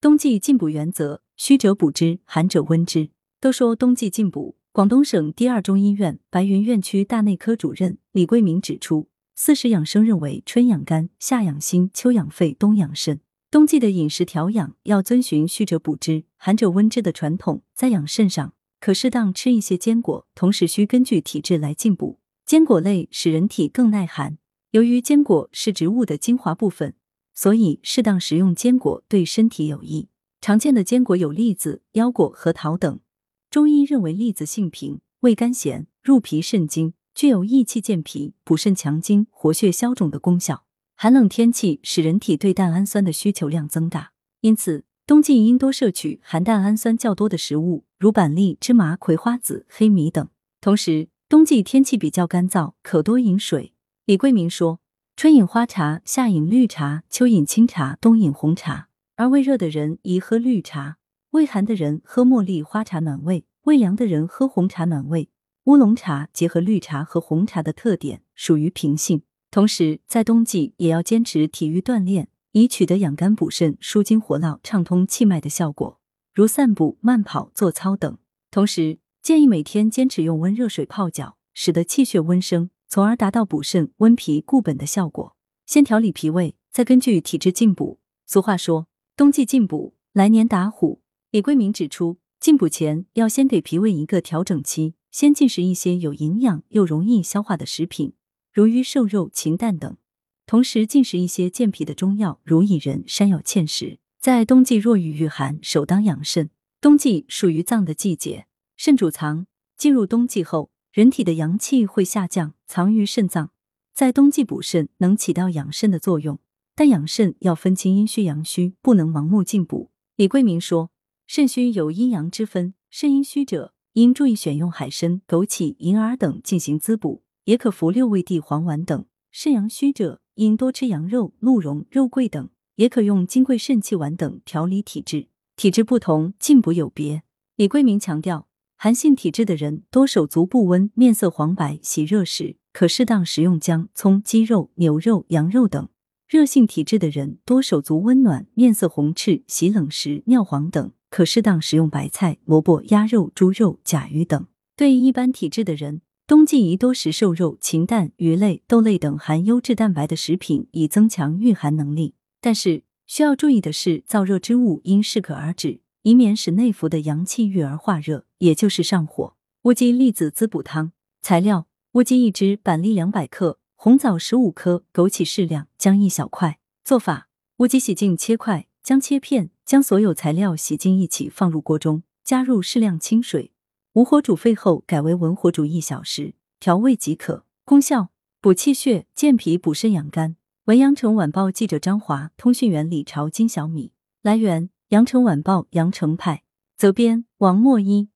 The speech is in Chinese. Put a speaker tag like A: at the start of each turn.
A: 冬季进补原则：虚者补之，寒者温之。都说冬季进补，广东省第二中医院白云院区大内科主任李桂明指出，四时养生认为春养肝，夏养心，秋养肺，冬养肾。冬季的饮食调养要遵循虚者补之，寒者温之的传统，在养肾上可适当吃一些坚果，同时需根据体质来进补。坚果类使人体更耐寒，由于坚果是植物的精华部分。所以，适当食用坚果对身体有益。常见的坚果有栗子、腰果、核桃等。中医认为，栗子性平，味甘咸，入脾肾经，具有益气健脾、补肾强筋、活血消肿的功效。寒冷天气使人体对蛋氨酸的需求量增大，因此冬季应多摄取含蛋氨酸较多的食物，如板栗、芝麻、葵花籽、黑米等。同时，冬季天气比较干燥，可多饮水。李桂明说。春饮花茶，夏饮绿茶，秋饮清茶，冬饮红茶。而胃热的人宜喝绿茶，胃寒的人喝茉莉花茶暖胃，胃凉的人喝红茶暖胃。乌龙茶结合绿茶和红茶的特点，属于平性。同时，在冬季也要坚持体育锻炼，以取得养肝补肾、舒筋活络、畅通气脉的效果，如散步、慢跑、做操等。同时，建议每天坚持用温热水泡脚，使得气血温升。从而达到补肾、温脾、固本的效果。先调理脾胃，再根据体质进补。俗话说：“冬季进补，来年打虎。”李桂明指出，进补前要先给脾胃一个调整期，先进食一些有营养又容易消化的食品，如鱼瘦肉、禽蛋等。同时进食一些健脾的中药，如薏仁、山药、芡实。在冬季若遇御寒，首当养肾。冬季属于脏的季节，肾主藏。进入冬季后。人体的阳气会下降，藏于肾脏，在冬季补肾能起到养肾的作用。但养肾要分清阴虚阳虚，不能盲目进补。李桂明说，肾虚有阴阳之分，肾阴虚者应注意选用海参、枸杞、银耳等进行滋补，也可服六味地黄丸等。肾阳虚者应多吃羊肉、鹿茸、肉桂等，也可用金匮肾气丸等调理体质。体质不同，进补有别。李桂明强调。寒性体质的人多手足不温，面色黄白，喜热时可适当食用姜、葱、鸡肉、牛肉、羊肉等；热性体质的人多手足温暖，面色红赤，喜冷时尿黄等，可适当食用白菜、萝卜、鸭肉、猪肉、甲鱼等。对一般体质的人，冬季宜多食瘦肉、禽蛋、鱼类、豆类等含优质蛋白的食品，以增强御寒能力。但是需要注意的是，燥热之物应适可而止。以免使内服的阳气郁而化热，也就是上火。乌鸡栗子滋补汤材料：乌鸡一只，板栗两百克，红枣十五颗，枸杞适量，姜一小块。做法：乌鸡洗净切块，姜切片，将所有材料洗净一起放入锅中，加入适量清水，无火煮沸后改为文火煮一小时，调味即可。功效：补气血、健脾、补肾养肝。文阳城晚报记者张华，通讯员李朝金小米。来源。羊城晚报羊城派责编王墨一。